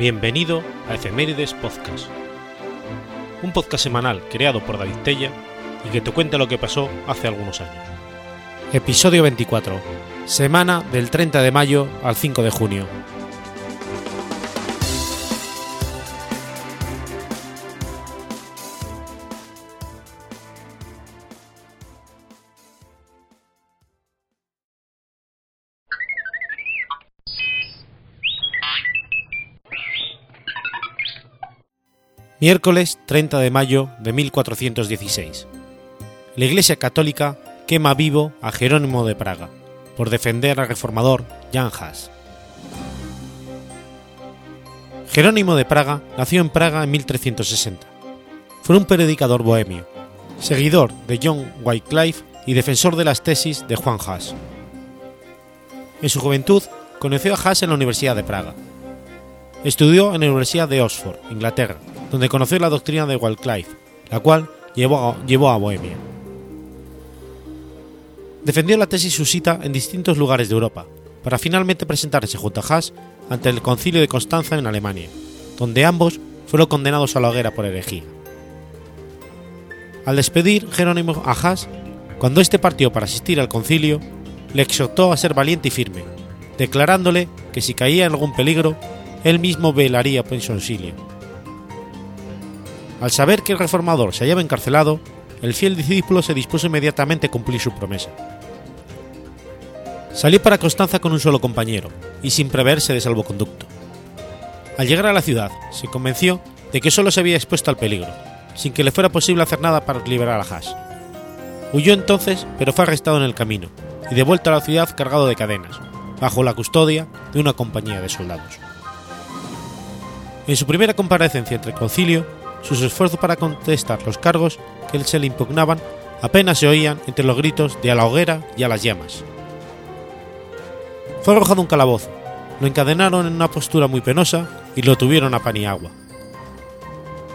Bienvenido a Efemérides Podcast, un podcast semanal creado por David Tella y que te cuenta lo que pasó hace algunos años. Episodio 24, semana del 30 de mayo al 5 de junio. Miércoles 30 de mayo de 1416. La Iglesia Católica quema vivo a Jerónimo de Praga por defender al reformador Jan Hus. Jerónimo de Praga nació en Praga en 1360. Fue un predicador bohemio, seguidor de John Wycliffe y defensor de las tesis de Juan Hus. En su juventud conoció a Hus en la Universidad de Praga. Estudió en la Universidad de Oxford, Inglaterra, donde conoció la doctrina de Wycliffe, la cual llevó a, Bohemia. Defendió la tesis susita en distintos lugares de Europa, para finalmente presentarse junto a Haas ante el concilio de Constanza en Alemania, donde ambos fueron condenados a la hoguera por herejía. Al despedir Jerónimo a Haas, cuando éste partió para asistir al concilio, le exhortó a ser valiente y firme, declarándole que si caía en algún peligro, él mismo velaría por su al saber que el reformador se hallaba encarcelado, el fiel discípulo se dispuso inmediatamente a cumplir su promesa. Salió para Constanza con un solo compañero y sin preverse de salvoconducto. Al llegar a la ciudad, se convenció de que solo se había expuesto al peligro, sin que le fuera posible hacer nada para liberar a Haas. Huyó entonces, pero fue arrestado en el camino y devuelto a la ciudad cargado de cadenas, bajo la custodia de una compañía de soldados. En su primera comparecencia entre el concilio, sus esfuerzos para contestar los cargos que se le impugnaban apenas se oían entre los gritos de a la hoguera y a las llamas. Fue arrojado un calabozo, lo encadenaron en una postura muy penosa y lo tuvieron a pan y agua.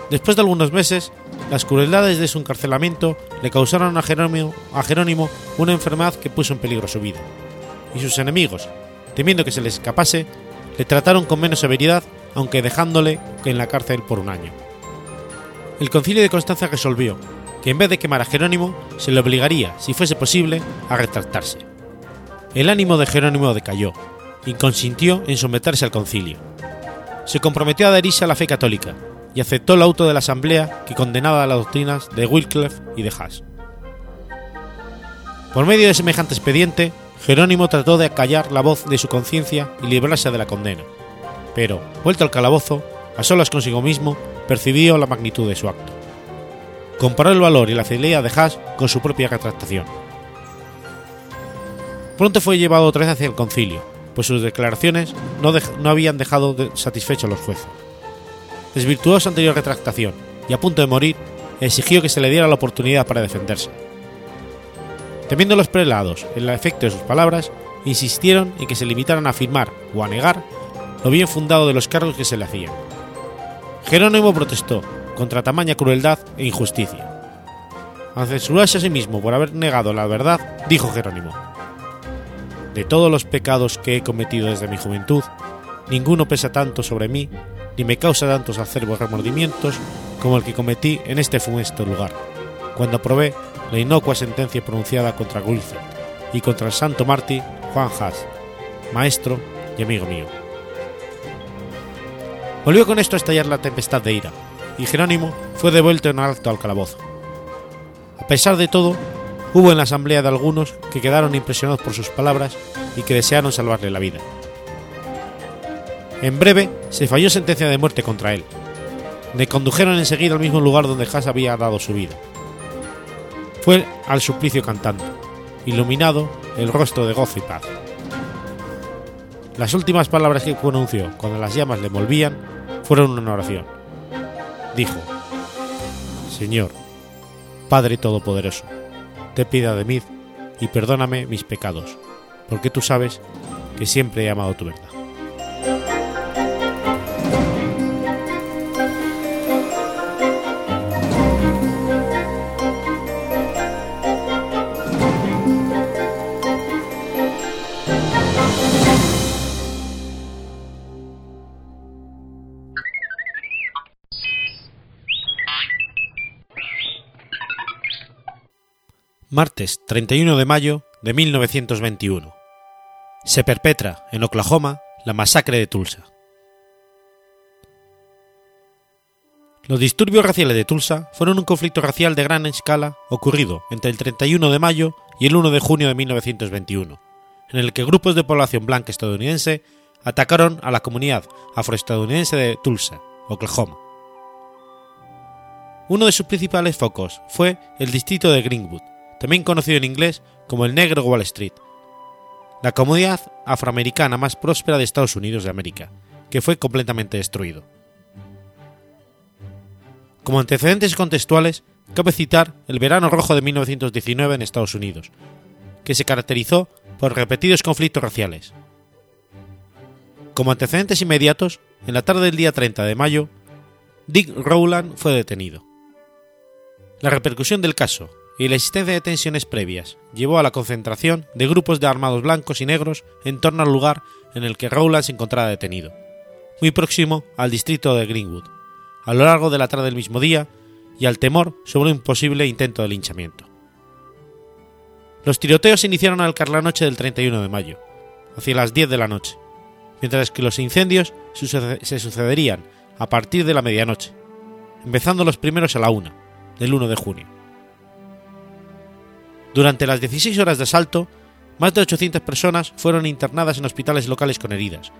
Después de algunos meses, las crueldades de su encarcelamiento le causaron a Jerónimo, una enfermedad que puso en peligro su vida, y sus enemigos, temiendo que se les escapase, le trataron con menos severidad, aunque dejándole en la cárcel por un año el concilio de Constanza resolvió que en vez de quemar a Jerónimo, se le obligaría, si fuese posible, a retractarse. El ánimo de Jerónimo decayó y consintió en someterse al concilio. Se comprometió a adherirse a la fe católica y aceptó el auto de la asamblea que condenaba las doctrinas de Wycliffe y de Haas. Por medio de semejante expediente, Jerónimo trató de acallar la voz de su conciencia y librarse de la condena, pero, vuelto al calabozo, a solas consigo mismo, percibió la magnitud de su acto. Comparó el valor y la fidelidad de Haas con su propia retractación. Pronto fue llevado otra vez hacia el concilio, pues sus declaraciones no, habían dejado de satisfechos a los jueces. Desvirtuó su anterior retractación y a punto de morir exigió que se le diera la oportunidad para defenderse. Temiendo los prelados el efecto de sus palabras, insistieron en que se limitaran a afirmar o a negar lo bien fundado de los cargos que se le hacían. Jerónimo protestó contra tamaña crueldad e injusticia. Al censurarse a sí mismo por haber negado la verdad, dijo Jerónimo, De todos los pecados que he cometido desde mi juventud, ninguno pesa tanto sobre mí, ni me causa tantos acerbos remordimientos como el que cometí en este funesto lugar, cuando aprobé la inocua sentencia pronunciada contra Gulfet y contra el santo mártir Juan Haas, maestro y amigo mío. Volvió con esto a estallar la tempestad de ira, y Jerónimo fue devuelto en alto al calabozo. A pesar de todo, hubo en la asamblea de algunos que quedaron impresionados por sus palabras y que desearon salvarle la vida. En breve se falló sentencia de muerte contra él. Le condujeron enseguida al mismo lugar donde Haas había dado su vida. Fue al suplicio cantando, iluminado el rostro de gozo y paz. Las últimas palabras que pronunció cuando las llamas le envolvían fueron una oración. Dijo, Señor, Padre Todopoderoso, te pida de mí y perdóname mis pecados, porque tú sabes que siempre he amado tu verdad. Martes 31 de mayo de 1921. Se perpetra en Oklahoma la masacre de Tulsa. Los disturbios raciales de Tulsa fueron un conflicto racial de gran escala ocurrido entre el 31 de mayo y el 1 de junio de 1921, en el que grupos de población blanca estadounidense atacaron a la comunidad afroestadounidense de Tulsa, Oklahoma. Uno de sus principales focos fue el distrito de Greenwood, también conocido en inglés como el Negro Wall Street, la comunidad afroamericana más próspera de Estados Unidos de América, que fue completamente destruido. Como antecedentes contextuales, cabe citar el verano rojo de 1919 en Estados Unidos, que se caracterizó por repetidos conflictos raciales. Como antecedentes inmediatos, en la tarde del día 30 de mayo, Dick Rowland fue detenido. La repercusión del caso y la existencia de tensiones previas llevó a la concentración de grupos de armados blancos y negros en torno al lugar en el que Rowland se encontraba detenido, muy próximo al distrito de Greenwood, a lo largo de la tarde del mismo día y al temor sobre un posible intento de linchamiento. Los tiroteos iniciaron al caer la noche del 31 de mayo, hacia las 10 de la noche, mientras que los incendios se sucederían a partir de la medianoche, empezando los primeros a la 1, del 1 de junio. Durante las 16 horas de asalto, más de 800 personas fueron internadas en hospitales locales con heridas,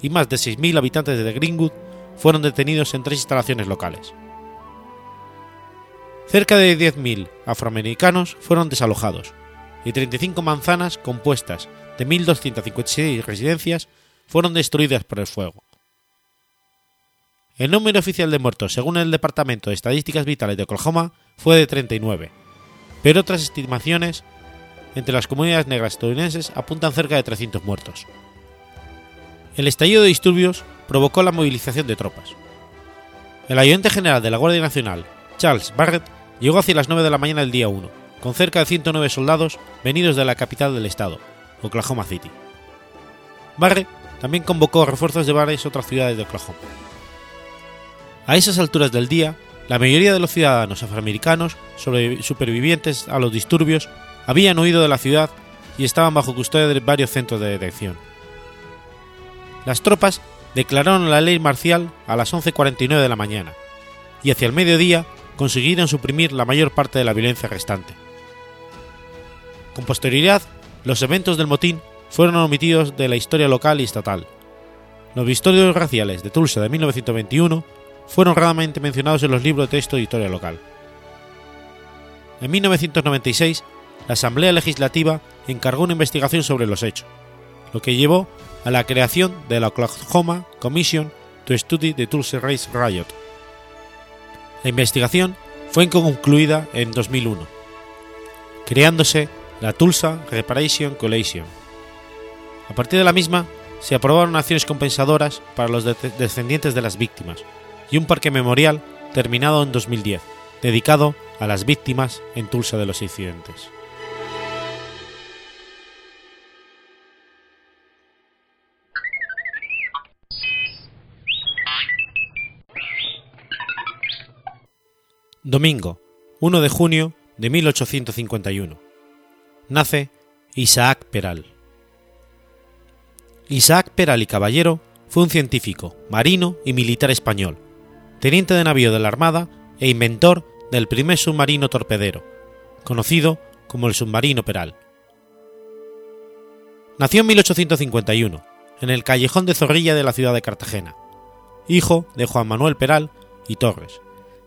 y más de 6.000 habitantes de Greenwood fueron detenidos en tres instalaciones locales. Cerca de 10.000 afroamericanos fueron desalojados, y 35 manzanas compuestas de 1.256 residencias fueron destruidas por el fuego. El número oficial de muertos, según el Departamento de Estadísticas Vitales de Oklahoma, fue de 39, pero otras estimaciones entre las comunidades negras estadounidenses apuntan cerca de 300 muertos. El estallido de disturbios provocó la movilización de tropas. El ayudante general de la Guardia Nacional, Charles Barrett, llegó hacia las 9 de la mañana del día 1, con cerca de 109 soldados venidos de la capital del estado, Oklahoma City. Barrett también convocó refuerzos de varias otras ciudades de Oklahoma. A esas alturas del día, la mayoría de los ciudadanos afroamericanos supervivientes a los disturbios habían huido de la ciudad y estaban bajo custodia de varios centros de detención. Las tropas declararon la ley marcial a las 11.49 de la mañana, y hacia el mediodía consiguieron suprimir la mayor parte de la violencia restante. Con posterioridad, los eventos del motín fueron omitidos de la historia local y estatal. Los disturbios raciales de Tulsa de 1921 fueron raramente mencionados en los libros de texto de historia local. En 1996, la Asamblea Legislativa encargó una investigación sobre los hechos, lo que llevó a la creación de la Oklahoma Commission to Study the Tulsa Race Riot. La investigación fue concluida en 2001, creándose la Tulsa Reparation Coalition. A partir de la misma, se aprobaron acciones compensadoras para los descendientes de las víctimas y un parque memorial terminado en 2010, dedicado a las víctimas en Tulsa de los incidentes. Domingo, 1 de junio de 1851. Nace Isaac Peral. Isaac Peral y Caballero fue un científico, marino y militar español, teniente de navío de la Armada e inventor del primer submarino torpedero, conocido como el submarino Peral. Nació en 1851, en el callejón de Zorrilla de la ciudad de Cartagena, hijo de Juan Manuel Peral y Torres,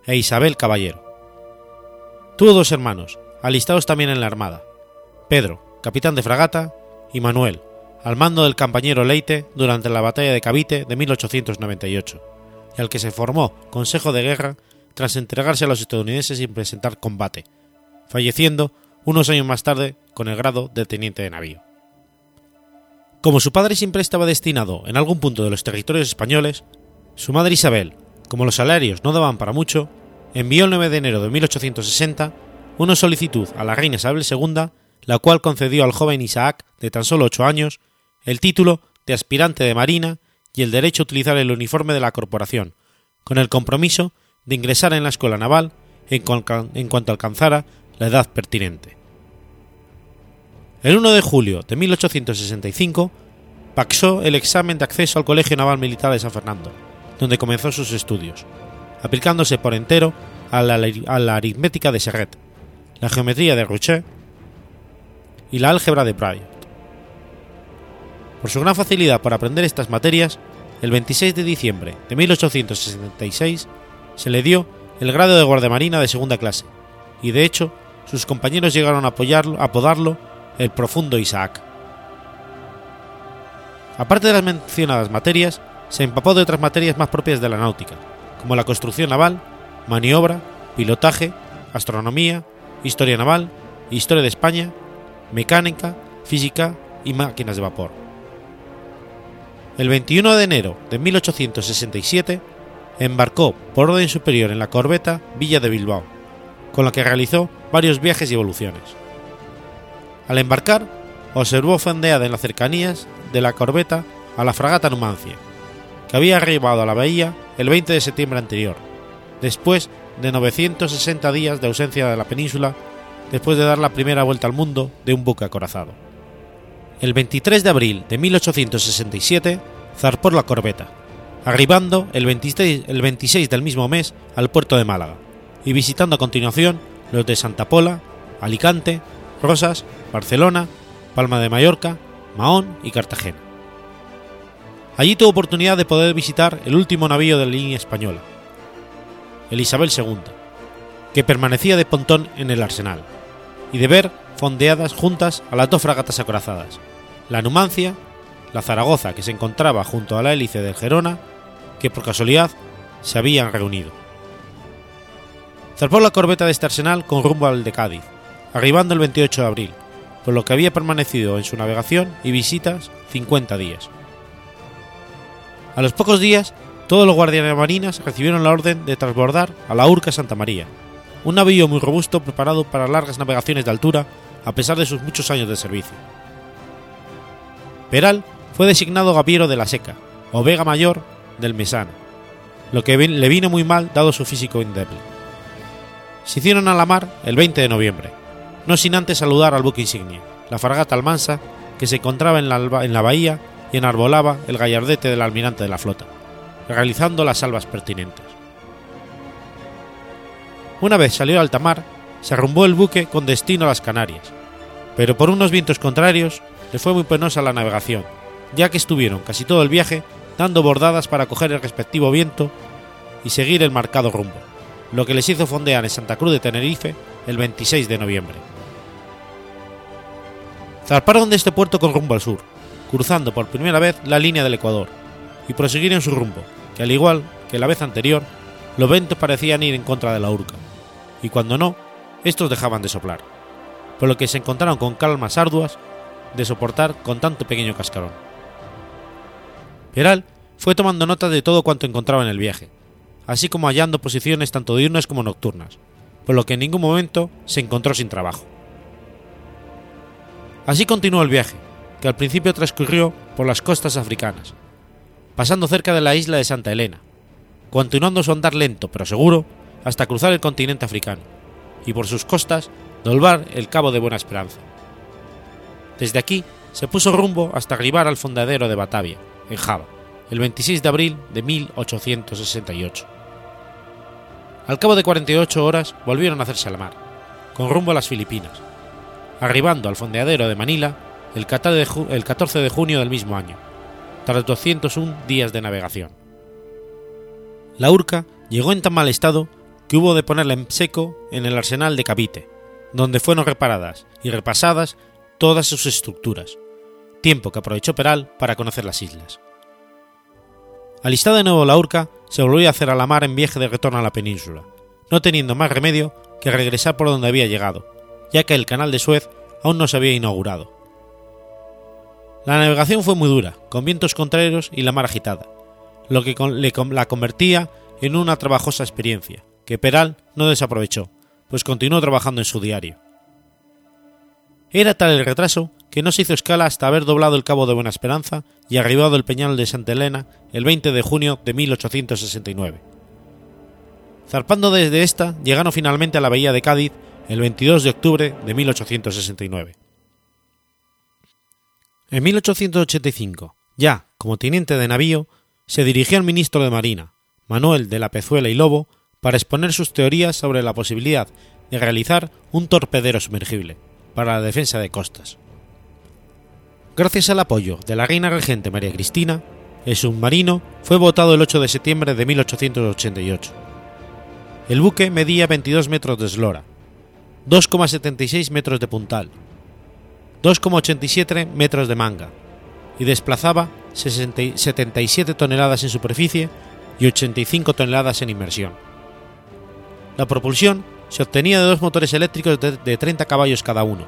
e Isabel Caballero. Tuvo dos hermanos, alistados también en la Armada, Pedro, capitán de fragata, y Manuel, al mando del compañero Leite durante la batalla de Cavite de 1898, y al que se formó Consejo de Guerra tras entregarse a los estadounidenses sin presentar combate, falleciendo unos años más tarde con el grado de teniente de navío. Como su padre siempre estaba destinado en algún punto de los territorios españoles, su madre Isabel, como los salarios no daban para mucho, envió el 9 de enero de 1860 una solicitud a la reina Isabel II, la cual concedió al joven Isaac, de tan solo ocho años, el título de aspirante de marina y el derecho a utilizar el uniforme de la corporación, con el compromiso de ingresar en la escuela naval en, cuanto alcanzara la edad pertinente. El 1 de julio de 1865 pasó el examen de acceso al Colegio Naval Militar de San Fernando, donde comenzó sus estudios, aplicándose por entero a la, aritmética de Serret, la geometría de Rouchet y la álgebra de Bryant. Por su gran facilidad para aprender estas materias, el 26 de diciembre de 1866 se le dio el grado de guardiamarina de segunda clase, y de hecho sus compañeros llegaron a, apoyarlo, a apodarlo el profundo Isaac. Aparte de las mencionadas materias, se empapó de otras materias más propias de la náutica, como la construcción naval, maniobra, pilotaje, astronomía, historia naval, historia de España, mecánica, física y máquinas de vapor. El 21 de enero de 1867 embarcó por orden superior en la corbeta Villa de Bilbao, con la que realizó varios viajes y evoluciones. Al embarcar, observó fondeada en las cercanías de la corbeta a la fragata Numancia, que había arribado a la bahía el 20 de septiembre anterior, después de 960 días de ausencia de la península después de dar la primera vuelta al mundo de un buque acorazado. El 23 de abril de 1867 zarpó la corbeta, arribando el 26, el 26 del mismo mes al puerto de Málaga y visitando a continuación los de Santa Pola, Alicante, Rosas, Barcelona, Palma de Mallorca, Mahón y Cartagena. Allí tuvo oportunidad de poder visitar el último navío de la línea española, el Isabel II, que permanecía de pontón en el arsenal, y de ver fondeadas juntas a las dos fragatas acorazadas, la Numancia, la Zaragoza que se encontraba junto a la hélice del Gerona, que por casualidad se habían reunido. Zarpó la corbeta de este arsenal con rumbo al de Cádiz, arribando el 28 de abril, por lo que había permanecido en su navegación y visitas 50 días. A los pocos días, todos los guardianes marinas recibieron la orden de transbordar a la Urca Santa María, un navío muy robusto preparado para largas navegaciones de altura a pesar de sus muchos años de servicio. Peral fue designado gaviero de la Seca, o Vega Mayor del Mesana, lo que le vino muy mal dado su físico endeble. Se hicieron a la mar el 20 de noviembre, no sin antes saludar al buque insignia, la fragata Almansa, que se encontraba en la, en la bahía y enarbolaba el gallardete del almirante de la flota, realizando las salvas pertinentes. Una vez salió al alta mar, se arrumbó el buque con destino a las Canarias, pero por unos vientos contrarios le fue muy penosa la navegación, ya que estuvieron casi todo el viaje dando bordadas para coger el respectivo viento y seguir el marcado rumbo, lo que les hizo fondear en Santa Cruz de Tenerife el 26 de noviembre. Zarparon de este puerto con rumbo al sur, cruzando por primera vez la línea del Ecuador, y prosiguieron su rumbo, que al igual que la vez anterior, los ventos parecían ir en contra de la urca, y cuando no, estos dejaban de soplar, por lo que se encontraron con calmas arduas de soportar con tanto pequeño cascarón. Peral fue tomando nota de todo cuanto encontraba en el viaje, así como hallando posiciones tanto diurnas como nocturnas, por lo que en ningún momento se encontró sin trabajo. Así continuó el viaje, que al principio transcurrió por las costas africanas, pasando cerca de la isla de Santa Elena, continuando su andar lento pero seguro hasta cruzar el continente africano, y por sus costas dolvar el Cabo de Buena Esperanza. Desde aquí se puso rumbo hasta arribar al fondadero de Batavia, en Java, el 26 de abril de 1868. Al cabo de 48 horas volvieron a hacerse a la mar, con rumbo a las Filipinas, arribando al fondeadero de Manila el 14 de junio del mismo año, tras 201 días de navegación. La Urca llegó en tan mal estado que hubo de ponerla en seco en el arsenal de Cavite, donde fueron reparadas y repasadas todas sus estructuras, tiempo que aprovechó Peral para conocer las islas. Alistada de nuevo la Urca, se volvió a hacer a la mar en viaje de retorno a la península, no teniendo más remedio que regresar por donde había llegado, ya que el canal de Suez aún no se había inaugurado. La navegación fue muy dura, con vientos contrarios y la mar agitada, lo que la convertía en una trabajosa experiencia, que Peral no desaprovechó, pues continuó trabajando en su diario. Era tal el retraso que no se hizo escala hasta haber doblado el Cabo de Buena Esperanza y arribado el Peñal de Santa Elena el 20 de junio de 1869. Zarpando desde esta, llegaron finalmente a la bahía de Cádiz el 22 de octubre de 1869. En 1885, ya como teniente de navío, se dirigió al ministro de Marina, Manuel de la Pezuela y Lobo, para exponer sus teorías sobre la posibilidad de realizar un torpedero sumergible para la defensa de costas. Gracias al apoyo de la reina regente María Cristina, el submarino fue votado el 8 de septiembre de 1888. El buque medía 22 metros de eslora, 2,76 metros de puntal, 2,87 metros de manga y desplazaba 77 toneladas en superficie y 85 toneladas en inmersión. La propulsión se obtenía de dos motores eléctricos de 30 caballos cada uno.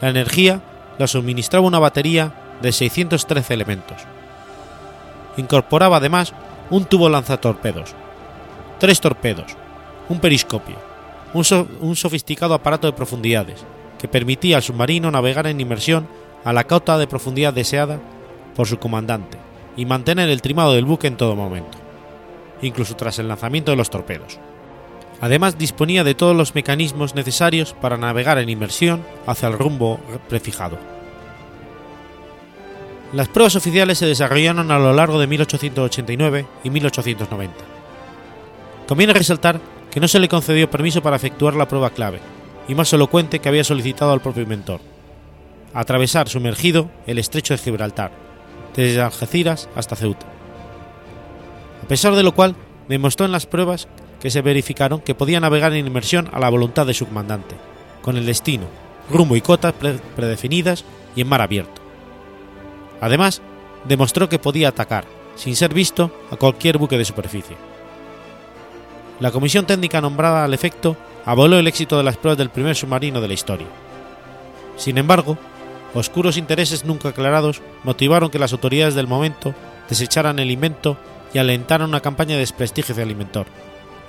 La energía la suministraba una batería de 613 elementos. Incorporaba además un tubo lanzatorpedos, tres torpedos, un periscopio, un, un, sofisticado aparato de profundidades que permitía al submarino navegar en inmersión a la cota de profundidad deseada por su comandante y mantener el trimado del buque en todo momento, incluso tras el lanzamiento de los torpedos. Además disponía de todos los mecanismos necesarios para navegar en inmersión hacia el rumbo prefijado. Las pruebas oficiales se desarrollaron a lo largo de 1889 y 1890. Conviene resaltar que no se le concedió permiso para efectuar la prueba clave, y más elocuente que había solicitado al propio inventor, atravesar sumergido el estrecho de Gibraltar, desde Algeciras hasta Ceuta. A pesar de lo cual, demostró en las pruebas que se verificaron que podía navegar en inmersión a la voluntad de su comandante, con el destino, rumbo y cotas predefinidas y en mar abierto. Además, demostró que podía atacar, sin ser visto, a cualquier buque de superficie. La comisión técnica nombrada al efecto avaló el éxito de las pruebas del primer submarino de la historia. Sin embargo, oscuros intereses nunca aclarados motivaron que las autoridades del momento desecharan el invento y alentaran una campaña de desprestigio hacia el inventor,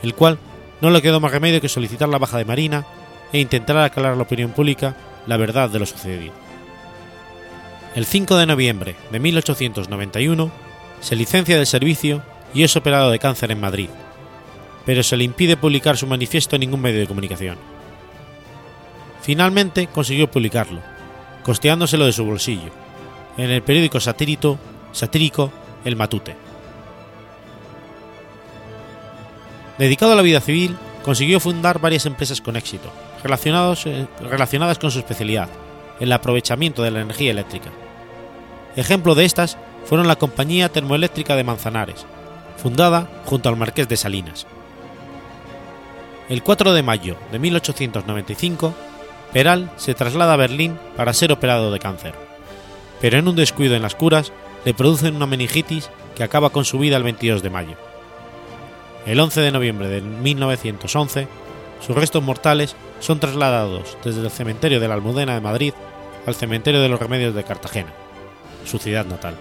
el cual no le quedó más remedio que solicitar la baja de Marina e intentar aclarar a la opinión pública la verdad de lo sucedido. El 5 de noviembre de 1891 se licencia del servicio y es operado de cáncer en Madrid, pero se le impide publicar su manifiesto en ningún medio de comunicación. Finalmente consiguió publicarlo, costeándoselo de su bolsillo, en el periódico satírico, satírico El Matute. Dedicado a la vida civil, consiguió fundar varias empresas con éxito, eh, relacionadas con su especialidad, el aprovechamiento de la energía eléctrica. Ejemplo de estas fueron la Compañía Termoeléctrica de Manzanares, fundada junto al Marqués de Salinas. El 4 de mayo de 1895, Peral se traslada a Berlín para ser operado de cáncer, pero en un descuido en las curas le producen una meningitis que acaba con su vida el 22 de mayo. El 11 de noviembre de 1911, sus restos mortales son trasladados desde el cementerio de la Almudena de Madrid al cementerio de los Remedios de Cartagena, su ciudad natal.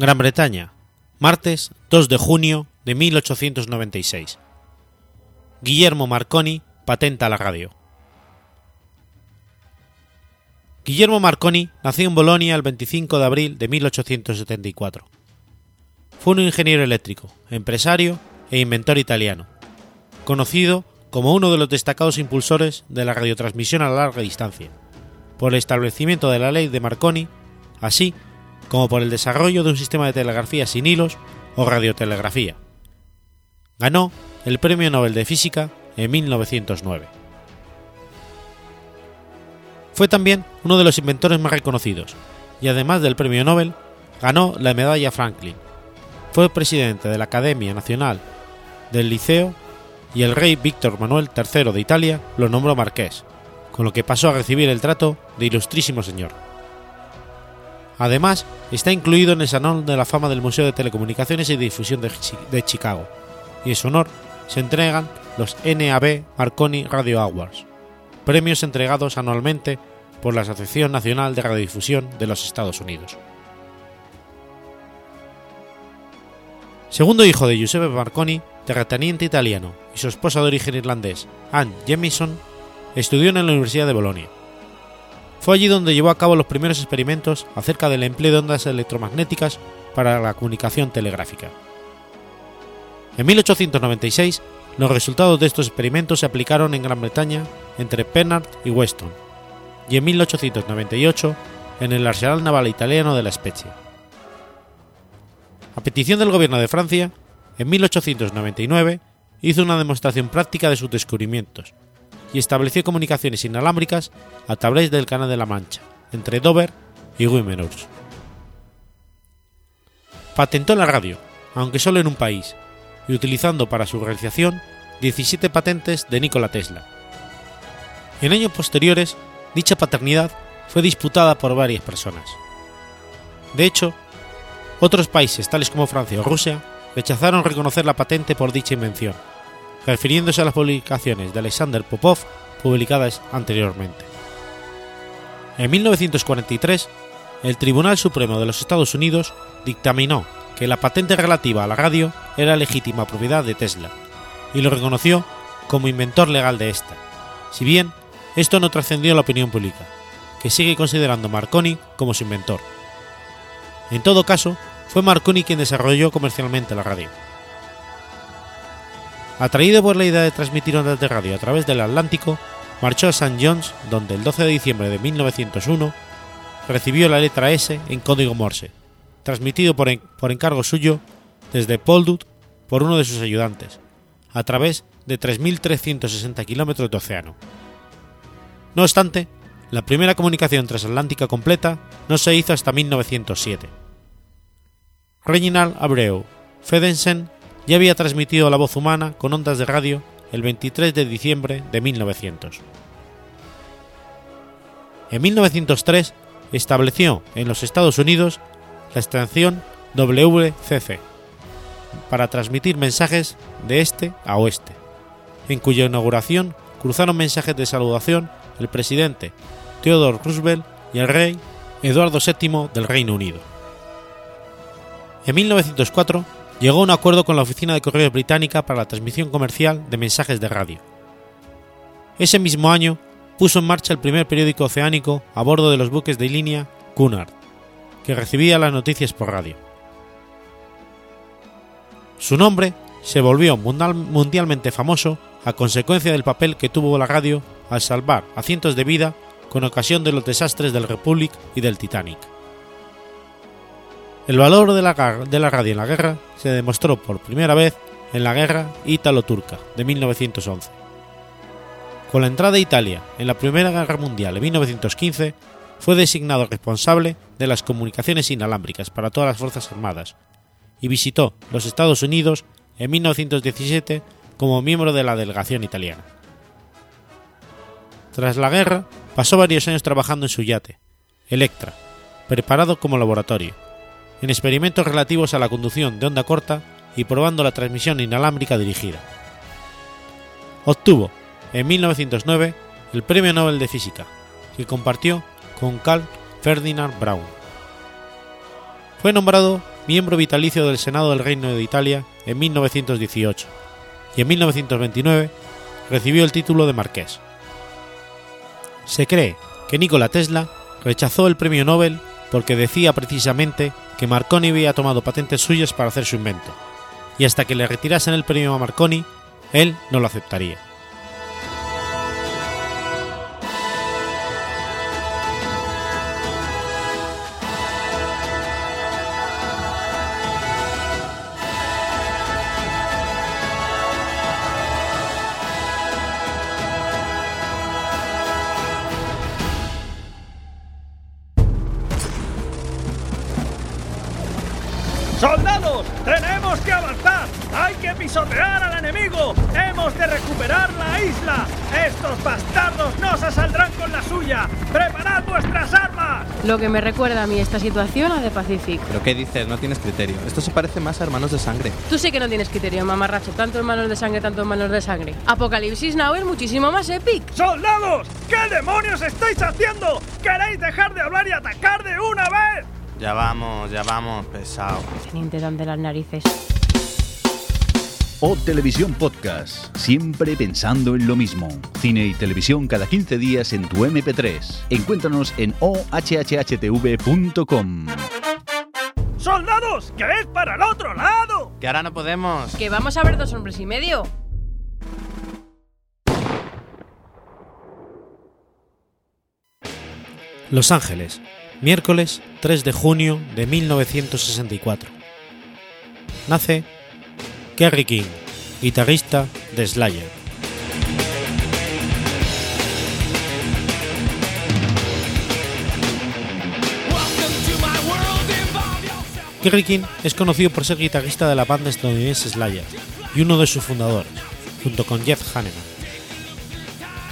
Gran Bretaña, martes 2 de junio de 1896. Guillermo Marconi patenta la radio. Guillermo Marconi nació en Bolonia el 25 de abril de 1874. Fue un ingeniero eléctrico, empresario e inventor italiano, conocido como uno de los destacados impulsores de la radiotransmisión a larga distancia, por el establecimiento de la ley de Marconi, así como por el desarrollo de un sistema de telegrafía sin hilos o radiotelegrafía. Ganó el Premio Nobel de Física en 1909. Fue también uno de los inventores más reconocidos y además del Premio Nobel, ganó la Medalla Franklin. Fue presidente de la Academia Nacional del Liceo y el rey Víctor Manuel III de Italia lo nombró marqués, con lo que pasó a recibir el trato de Ilustrísimo Señor. Además, está incluido en el Salón de la Fama del Museo de Telecomunicaciones y Difusión de, Chicago, y en su honor se entregan los NAB Marconi Radio Awards, premios entregados anualmente por la Asociación Nacional de Radiodifusión de los Estados Unidos. Segundo hijo de Giuseppe Marconi, terrateniente italiano, y su esposa de origen irlandés, Anne Jemison, estudió en la Universidad de Bolonia. Fue allí donde llevó a cabo los primeros experimentos acerca del empleo de ondas electromagnéticas para la comunicación telegráfica. En 1896, los resultados de estos experimentos se aplicaron en Gran Bretaña entre Pennard y Weston, y en 1898 en el arsenal naval italiano de la Spezia. A petición del gobierno de Francia, en 1899 hizo una demostración práctica de sus descubrimientos y estableció comunicaciones inalámbricas a través del Canal de la Mancha, entre Dover y Wimereux. Patentó la radio, aunque solo en un país, y utilizando para su realización 17 patentes de Nikola Tesla. En años posteriores, dicha paternidad fue disputada por varias personas. De hecho, otros países tales como Francia o Rusia rechazaron reconocer la patente por dicha invención, refiriéndose a las publicaciones de Alexander Popov publicadas anteriormente. En 1943, el Tribunal Supremo de los Estados Unidos dictaminó que la patente relativa a la radio era legítima propiedad de Tesla y lo reconoció como inventor legal de esta, si bien esto no trascendió la opinión pública, que sigue considerando Marconi como su inventor. En todo caso, fue Marconi quien desarrolló comercialmente la radio. Atraído por la idea de transmitir ondas de radio a través del Atlántico, marchó a St. John's, donde el 12 de diciembre de 1901 recibió la letra S en código Morse, transmitido por, por encargo suyo desde Poldut por uno de sus ayudantes, a través de 3.360 kilómetros de océano. No obstante, la primera comunicación transatlántica completa no se hizo hasta 1907. Reginald Abreu Fedensen ya había transmitido la voz humana con ondas de radio el 23 de diciembre de 1900. En 1903 estableció en los Estados Unidos la estación WCC para transmitir mensajes de este a oeste, en cuya inauguración cruzaron mensajes de saludación el presidente Theodore Roosevelt y el rey Eduardo VII del Reino Unido. En 1904 llegó a un acuerdo con la Oficina de Correos Británica para la transmisión comercial de mensajes de radio. Ese mismo año puso en marcha el primer periódico oceánico a bordo de los buques de línea Cunard, que recibía las noticias por radio. Su nombre se volvió mundialmente famoso a consecuencia del papel que tuvo la radio al salvar a cientos de vidas con ocasión de los desastres del Republic y del Titanic. El valor de la, radio en la guerra se demostró por primera vez en la guerra ítalo-turca de 1911. Con la entrada de Italia en la Primera Guerra Mundial de 1915, fue designado responsable de las comunicaciones inalámbricas para todas las Fuerzas Armadas y visitó los Estados Unidos en 1917 como miembro de la delegación italiana. Tras la guerra, pasó varios años trabajando en su yate, Electra, preparado como laboratorio, en experimentos relativos a la conducción de onda corta y probando la transmisión inalámbrica dirigida. Obtuvo, en 1909, el Premio Nobel de Física, que compartió con Carl Ferdinand Braun. Fue nombrado miembro vitalicio del Senado del Reino de Italia en 1918 y en 1929 recibió el título de marqués. Se cree que Nikola Tesla rechazó el premio Nobel porque decía precisamente que Marconi había tomado patentes suyas para hacer su invento, y hasta que le retirasen el premio a Marconi, él no lo aceptaría. Que me recuerda a mí esta situación a The Pacific. ¿Pero qué dices? No tienes criterio. Esto se parece más a Hermanos de Sangre. Tú sí que no tienes criterio, mamarracho. Tanto hermanos de sangre, tanto hermanos de sangre. Apocalipsis Now es muchísimo más epic. ¡Soldados! ¿Qué demonios estáis haciendo? ¿Queréis dejar de hablar y atacar de una vez? Ya vamos, ya vamos, pesado. Teniente de las narices. O Televisión Podcast, siempre pensando en lo mismo. Cine y televisión cada 15 días en tu MP3. Encuéntranos en ohhhtv.com. ¡Soldados! ¡Que es para el otro lado! Que ahora no podemos. Que vamos a ver dos hombres y medio. Los Ángeles, miércoles 3 de junio de 1964. Nace Kerry King, guitarrista de Slayer. Kerry King es conocido por ser guitarrista de la banda estadounidense Slayer y uno de sus fundadores, junto con Jeff Hanneman.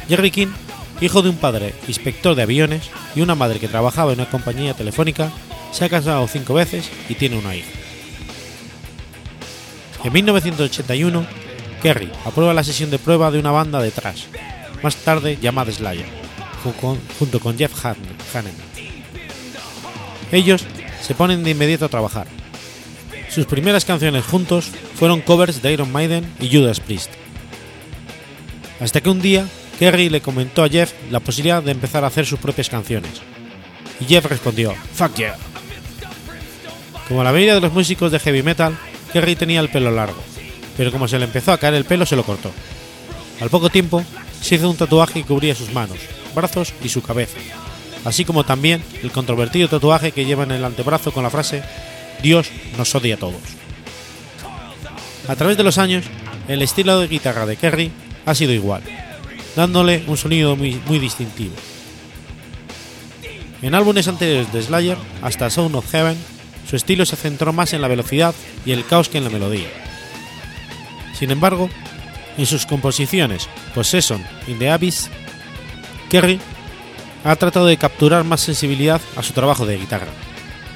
Jerry King, hijo de un padre inspector de aviones y una madre que trabajaba en una compañía telefónica, se ha casado cinco veces y tiene una hija. En 1981, Kerry aprueba la sesión de prueba de una banda de thrash, más tarde llamada Slayer, junto con Jeff Hanneman. Ellos se ponen de inmediato a trabajar. Sus primeras canciones juntos fueron covers de Iron Maiden y Judas Priest. Hasta que un día Kerry le comentó a Jeff la posibilidad de empezar a hacer sus propias canciones. Y Jeff respondió, Fuck yeah. Como la mayoría de los músicos de heavy metal, Kerry tenía el pelo largo, pero como se le empezó a caer el pelo se lo cortó. Al poco tiempo, se hizo un tatuaje que cubría sus manos, brazos y su cabeza, así como también el controvertido tatuaje que lleva en el antebrazo con la frase Dios nos odia a todos. A través de los años, el estilo de guitarra de Kerry ha sido igual, dándole un sonido muy, muy distintivo. En álbumes anteriores de Slayer, hasta Sound of Heaven, su estilo se centró más en la velocidad y el caos que en la melodía. Sin embargo, en sus composiciones Possession in the Abyss, Kerry ha tratado de capturar más sensibilidad a su trabajo de guitarra,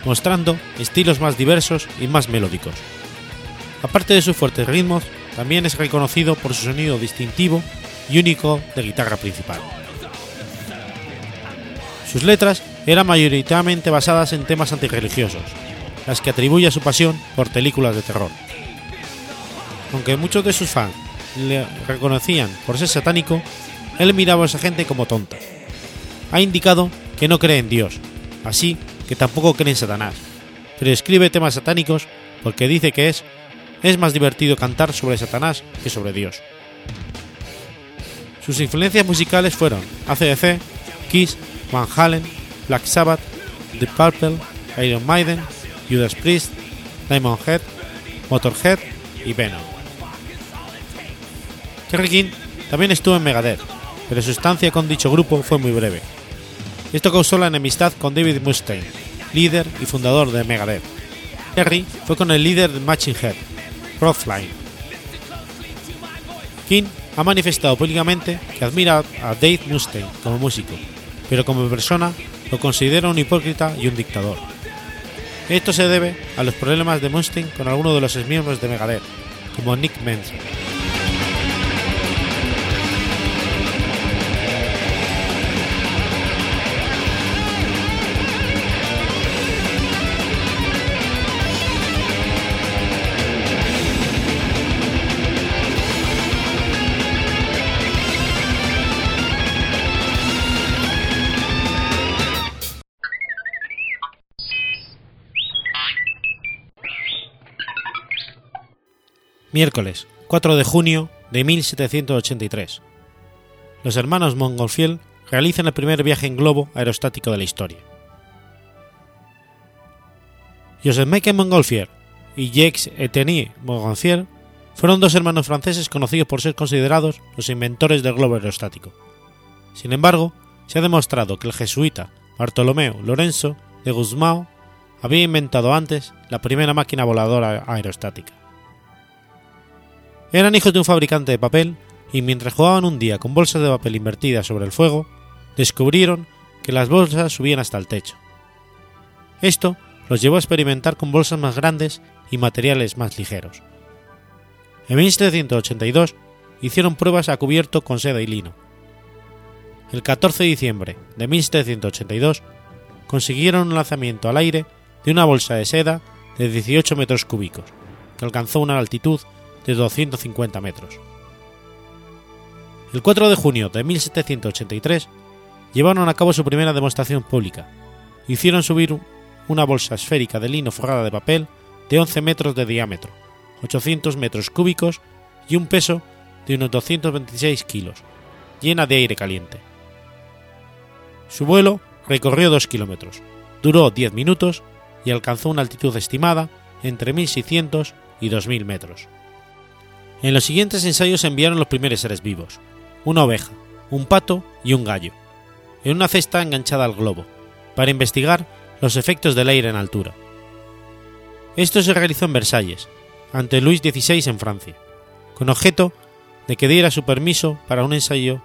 mostrando estilos más diversos y más melódicos. Aparte de sus fuertes ritmos, también es reconocido por su sonido distintivo y único de guitarra principal. Sus letras eran mayoritariamente basadas en temas antirreligiosos, las que atribuye a su pasión por películas de terror. Aunque muchos de sus fans le reconocían por ser satánico, él miraba a esa gente como tonta. Ha indicado que no cree en Dios, así que tampoco cree en Satanás, pero escribe temas satánicos porque dice que es, es más divertido cantar sobre Satanás que sobre Dios. Sus influencias musicales fueron ACDC, Kiss, Van Halen, Black Sabbath, The Purple, Iron Maiden, Judas Priest, Diamond Head, Motorhead y Venom. Kerry King también estuvo en Megadeth, pero su estancia con dicho grupo fue muy breve. Esto causó la enemistad con David Mustaine, líder y fundador de Megadeth. Kerry fue con el líder de Machine Head, Rothline. King ha manifestado públicamente que admira a Dave Mustaine como músico, pero como persona lo considera un hipócrita y un dictador. Esto se debe a los problemas de Mustaine con algunos de los miembros de Megadeth, como Nick Menz. Miércoles 4 de junio de 1783. Los hermanos Montgolfier realizan el primer viaje en globo aerostático de la historia. Joseph Michael Montgolfier y Jacques Etienne Montgolfier fueron dos hermanos franceses conocidos por ser considerados los inventores del globo aerostático. Sin embargo, se ha demostrado que el jesuita Bartolomeo Lorenzo de Guzmán había inventado antes la primera máquina voladora aerostática. Eran hijos de un fabricante de papel y mientras jugaban un día con bolsas de papel invertidas sobre el fuego, descubrieron que las bolsas subían hasta el techo. Esto los llevó a experimentar con bolsas más grandes y materiales más ligeros. En 1782 hicieron pruebas a cubierto con seda y lino. El 14 de diciembre de 1782 consiguieron un lanzamiento al aire de una bolsa de seda de 18 metros cúbicos, que alcanzó una altitud de 250 metros. El 4 de junio de 1783 llevaron a cabo su primera demostración pública. Hicieron subir una bolsa esférica de lino forrada de papel de 11 metros de diámetro, 800 metros cúbicos y un peso de unos 226 kilos, llena de aire caliente. Su vuelo recorrió 2 kilómetros, duró 10 minutos y alcanzó una altitud estimada entre 1600 y 2000 metros. En los siguientes ensayos se enviaron los primeros seres vivos, una oveja, un pato y un gallo, en una cesta enganchada al globo, para investigar los efectos del aire en altura. Esto se realizó en Versalles, ante Luis XVI en Francia, con objeto de que diera su permiso para un ensayo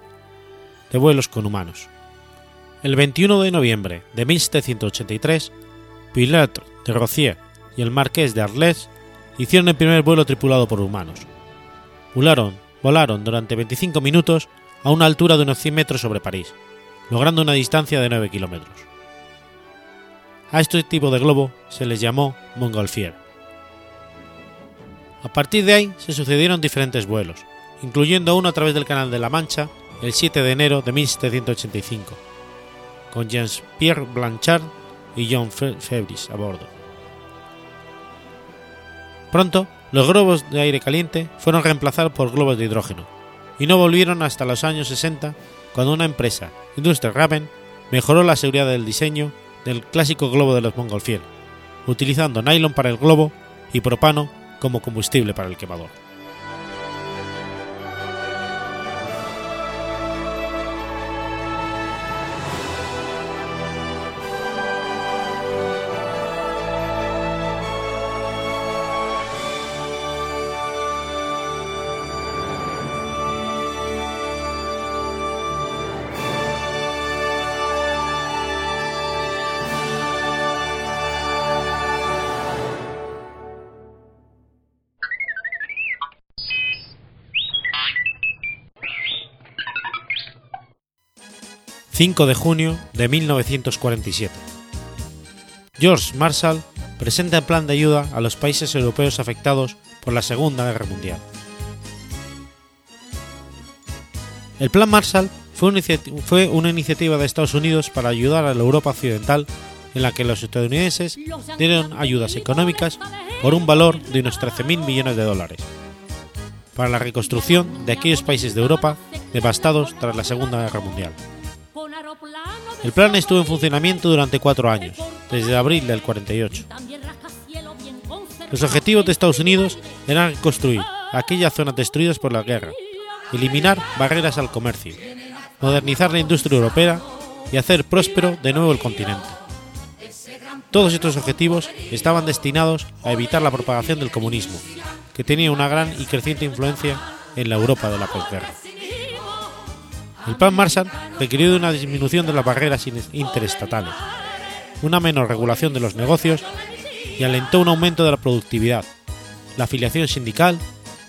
de vuelos con humanos. El 21 de noviembre de 1783, Pilote de Rozier y el marqués de Arles hicieron el primer vuelo tripulado por humanos. Volaron, volaron durante 25 minutos a una altura de unos 100 metros sobre París, logrando una distancia de 9 kilómetros. A este tipo de globo se les llamó Montgolfier. A partir de ahí se sucedieron diferentes vuelos, incluyendo uno a través del Canal de la Mancha el 7 de enero de 1785, con Jean-Pierre Blanchard y John Febris a bordo. Pronto, los globos de aire caliente fueron reemplazados por globos de hidrógeno, y no volvieron hasta los años 60, cuando una empresa, Industria Raven, mejoró la seguridad del diseño del clásico globo de los Montgolfier, utilizando nylon para el globo y propano como combustible para el quemador. 5 de junio de 1947. George Marshall presenta el plan de ayuda a los países europeos afectados por la Segunda Guerra Mundial. El Plan Marshall fue una, iniciativa de Estados Unidos para ayudar a la Europa occidental en la que los estadounidenses dieron ayudas económicas por un valor de unos 13.000 millones de dólares para la reconstrucción de aquellos países de Europa devastados tras la Segunda Guerra Mundial. El plan estuvo en funcionamiento durante cuatro años, desde abril del 48. Los objetivos de Estados Unidos eran reconstruir aquellas zonas destruidas por la guerra, eliminar barreras al comercio, modernizar la industria europea y hacer próspero de nuevo el continente. Todos estos objetivos estaban destinados a evitar la propagación del comunismo, que tenía una gran y creciente influencia en la Europa de la posguerra. El Plan Marshall requirió de una disminución de las barreras interestatales, una menor regulación de los negocios y alentó un aumento de la productividad, la afiliación sindical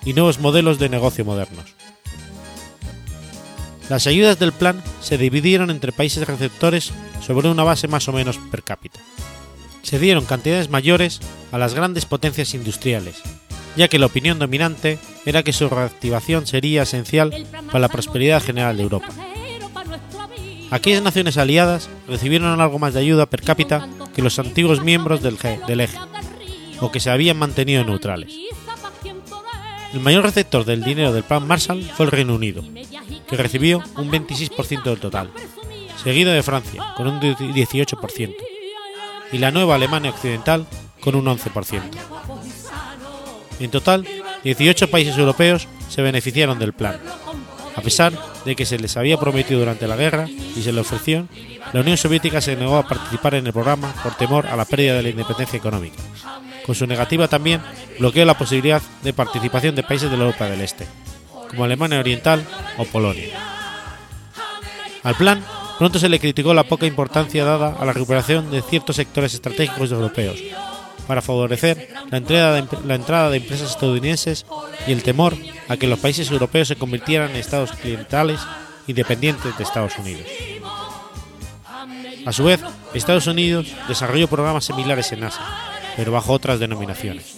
y nuevos modelos de negocio modernos. Las ayudas del plan se dividieron entre países receptores sobre una base más o menos per cápita. Se dieron cantidades mayores a las grandes potencias industriales, ya que la opinión dominante era que su reactivación sería esencial para la prosperidad general de Europa. Aquellas naciones aliadas recibieron algo más de ayuda per cápita que los antiguos miembros del, del eje, o que se habían mantenido neutrales. El mayor receptor del dinero del Plan Marshall fue el Reino Unido, que recibió un 26% del total, seguido de Francia, con un 18%, y la nueva Alemania Occidental, con un 11%. En total, 18 países europeos se beneficiaron del plan. A pesar de que se les había prometido durante la guerra y se le ofreció, la Unión Soviética se negó a participar en el programa por temor a la pérdida de la independencia económica. Con su negativa también bloqueó la posibilidad de participación de países de Europa del Este, como Alemania Oriental o Polonia. Al plan pronto se le criticó la poca importancia dada a la recuperación de ciertos sectores estratégicos europeos, para favorecer la entrada, de, empresas estadounidenses y el temor a que los países europeos se convirtieran en estados clientales y dependientes de Estados Unidos. A su vez, Estados Unidos desarrolló programas similares en Asia, pero bajo otras denominaciones.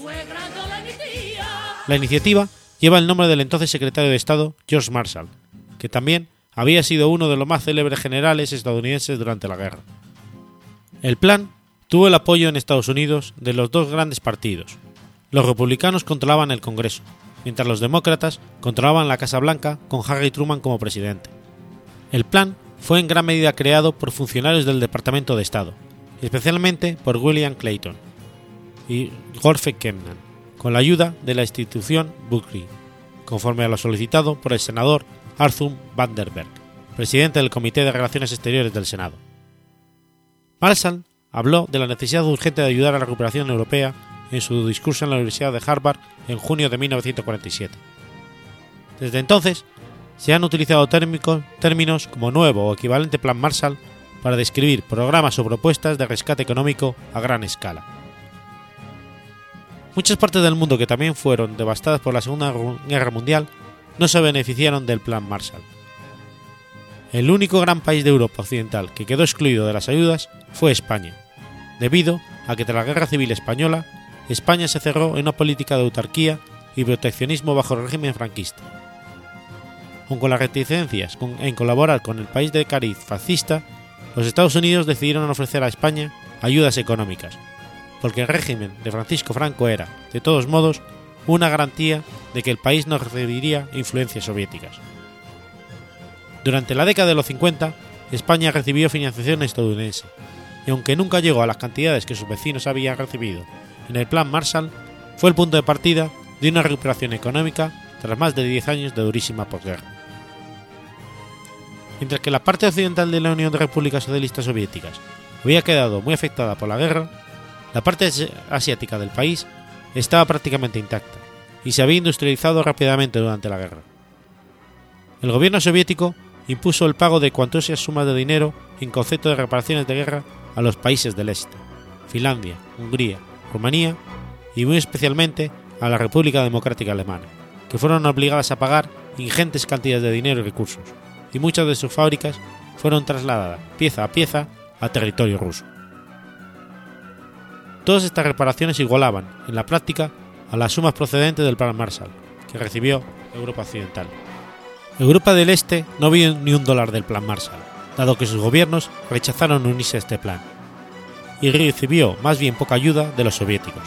La iniciativa lleva el nombre del entonces secretario de Estado George Marshall, que también había sido uno de los más célebres generales estadounidenses durante la guerra. El plan tuvo el apoyo en Estados Unidos de los dos grandes partidos. Los republicanos controlaban el Congreso, mientras los demócratas controlaban la Casa Blanca con Harry Truman como presidente. El plan fue en gran medida creado por funcionarios del Departamento de Estado, especialmente por William Clayton y Gorfe Kemnan, con la ayuda de la institución Buckley, conforme a lo solicitado por el senador Arthur Vanderberg, presidente del Comité de Relaciones Exteriores del Senado. Marshall habló de la necesidad urgente de ayudar a la recuperación europea en su discurso en la Universidad de Harvard en junio de 1947. Desde entonces, se han utilizado términos como nuevo o equivalente Plan Marshall para describir programas o propuestas de rescate económico a gran escala. Muchas partes del mundo que también fueron devastadas por la Segunda Guerra Mundial no se beneficiaron del Plan Marshall. El único gran país de Europa Occidental que quedó excluido de las ayudas fue España, debido a que tras la Guerra Civil Española, España se cerró en una política de autarquía y proteccionismo bajo el régimen franquista. Aun con las reticencias en colaborar con el país de cariz fascista, los Estados Unidos decidieron ofrecer a España ayudas económicas, porque el régimen de Francisco Franco era, de todos modos, una garantía de que el país no recibiría influencias soviéticas. Durante la década de los 50, España recibió financiación estadounidense, y aunque nunca llegó a las cantidades que sus vecinos habían recibido en el Plan Marshall, fue el punto de partida de una recuperación económica tras más de 10 años de durísima posguerra. Mientras que la parte occidental de la Unión de Repúblicas Socialistas Soviéticas había quedado muy afectada por la guerra, la parte asiática del país estaba prácticamente intacta y se había industrializado rápidamente durante la guerra. El gobierno soviético impuso el pago de cuantiosas sumas de dinero en concepto de reparaciones de guerra a los países del este, Finlandia, Hungría, Rumanía y muy especialmente a la República Democrática Alemana, que fueron obligadas a pagar ingentes cantidades de dinero y recursos, y muchas de sus fábricas fueron trasladadas pieza a pieza a territorio ruso. Todas estas reparaciones igualaban, en la práctica, a las sumas procedentes del Plan Marshall, que recibió Europa Occidental. Europa del Este no vio ni un dólar del Plan Marshall, dado que sus gobiernos rechazaron unirse a este plan, y recibió más bien poca ayuda de los soviéticos.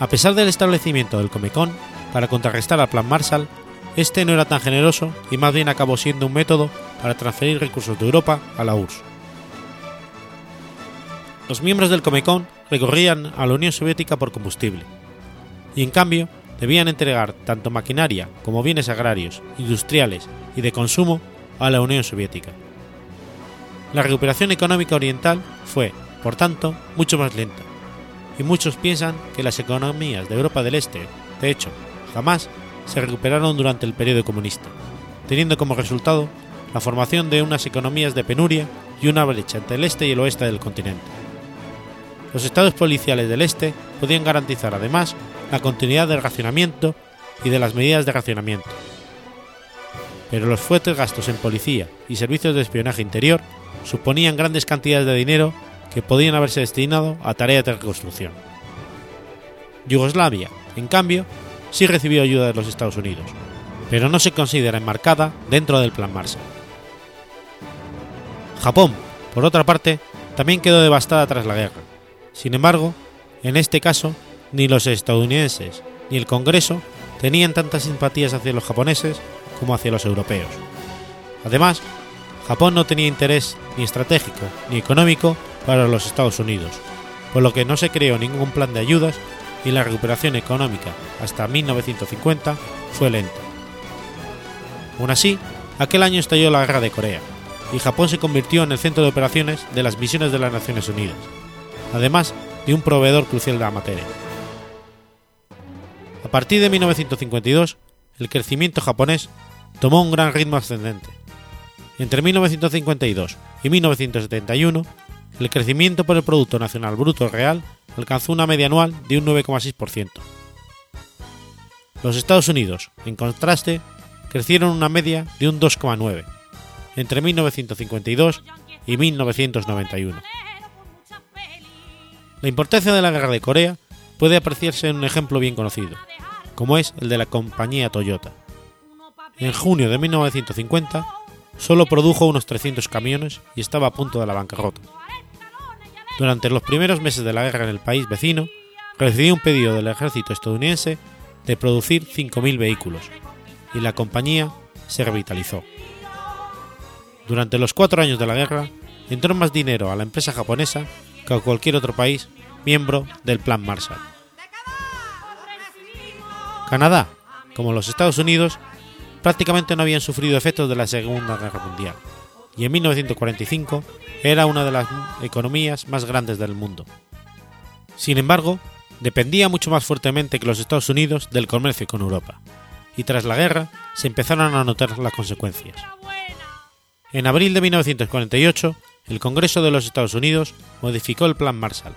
A pesar del establecimiento del Comecon para contrarrestar al Plan Marshall, este no era tan generoso y más bien acabó siendo un método para transferir recursos de Europa a la URSS. Los miembros del Comecon recorrían a la Unión Soviética por combustible, y en cambio debían entregar tanto maquinaria como bienes agrarios, industriales y de consumo a la Unión Soviética. La recuperación económica oriental fue, por tanto, mucho más lenta, y muchos piensan que las economías de Europa del Este, de hecho, jamás se recuperaron durante el periodo comunista, teniendo como resultado la formación de unas economías de penuria y una brecha entre el este y el oeste del continente. Los estados policiales del este podían garantizar además la continuidad del racionamiento y de las medidas de racionamiento. Pero los fuertes gastos en policía y servicios de espionaje interior suponían grandes cantidades de dinero que podían haberse destinado a tareas de reconstrucción. Yugoslavia, en cambio, sí recibió ayuda de los Estados Unidos, pero no se considera enmarcada dentro del Plan Marshall. Japón, por otra parte, también quedó devastada tras la guerra. Sin embargo, en este caso, ni los estadounidenses ni el Congreso tenían tantas simpatías hacia los japoneses como hacia los europeos. Además, Japón no tenía interés ni estratégico ni económico para los Estados Unidos, por lo que no se creó ningún plan de ayudas y la recuperación económica hasta 1950 fue lenta. Aún así, aquel año estalló la Guerra de Corea, y Japón se convirtió en el centro de operaciones de las misiones de las Naciones Unidas, además de un proveedor crucial de la materia. A partir de 1952, el crecimiento japonés tomó un gran ritmo ascendente. Entre 1952 y 1971, el crecimiento por el Producto Nacional Bruto Real alcanzó una media anual de un 9,6%. Los Estados Unidos, en contraste, crecieron una media de un 2,9% entre 1952 y 1991. La importancia de la Guerra de Corea puede apreciarse en un ejemplo bien conocido. Como es el de la compañía Toyota. En junio de 1950 solo produjo unos 300 camiones y estaba a punto de la bancarrota. Durante los primeros meses de la guerra en el país vecino, recibió un pedido del ejército estadounidense de producir 5.000 vehículos, y la compañía se revitalizó. Durante los cuatro años de la guerra, entró más dinero a la empresa japonesa que a cualquier otro país miembro del Plan Marshall. Canadá, como los Estados Unidos, prácticamente no habían sufrido efectos de la Segunda Guerra Mundial, y en 1945 era una de las economías más grandes del mundo. Sin embargo, dependía mucho más fuertemente que los Estados Unidos del comercio con Europa, y tras la guerra se empezaron a notar las consecuencias. En abril de 1948, el Congreso de los Estados Unidos modificó el Plan Marshall,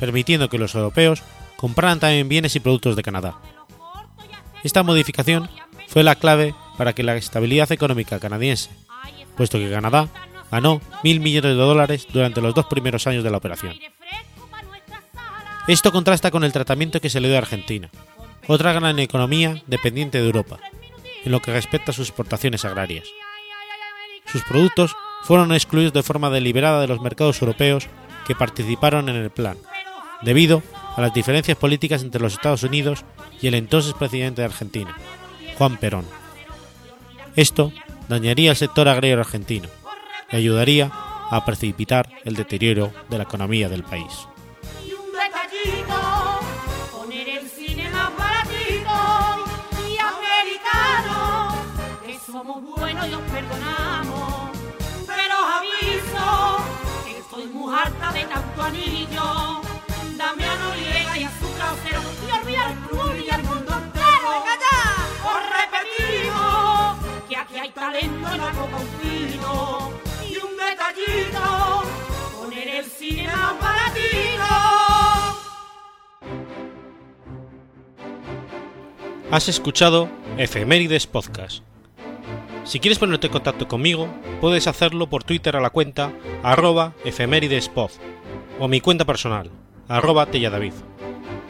permitiendo que los europeos compraran también bienes y productos de Canadá. Esta modificación fue la clave para que la estabilidad económica canadiense, puesto que Canadá ganó mil millones de dólares durante los dos primeros años de la operación. Esto contrasta con el tratamiento que se le dio a Argentina, otra gran economía dependiente de Europa, en lo que respecta a sus exportaciones agrarias. Sus productos fueron excluidos de forma deliberada de los mercados europeos que participaron en el plan, debido a las diferencias políticas entre los Estados Unidos y el entonces presidente de Argentina, Juan Perón. Esto dañaría el sector agrario argentino y ayudaría a precipitar el deterioro de la economía del país. somos buenos y os perdonamos, pero os aviso que muy harta de tanto anillo, club y al mundo entero. Os repetimos que aquí hay talento no poco fino y un detallito, poner el cine más baratito. Has escuchado Efemérides Podcast. Si quieres ponerte en contacto conmigo, puedes hacerlo por Twitter a la cuenta arroba efemeridespod o a mi cuenta personal, arroba telladavid,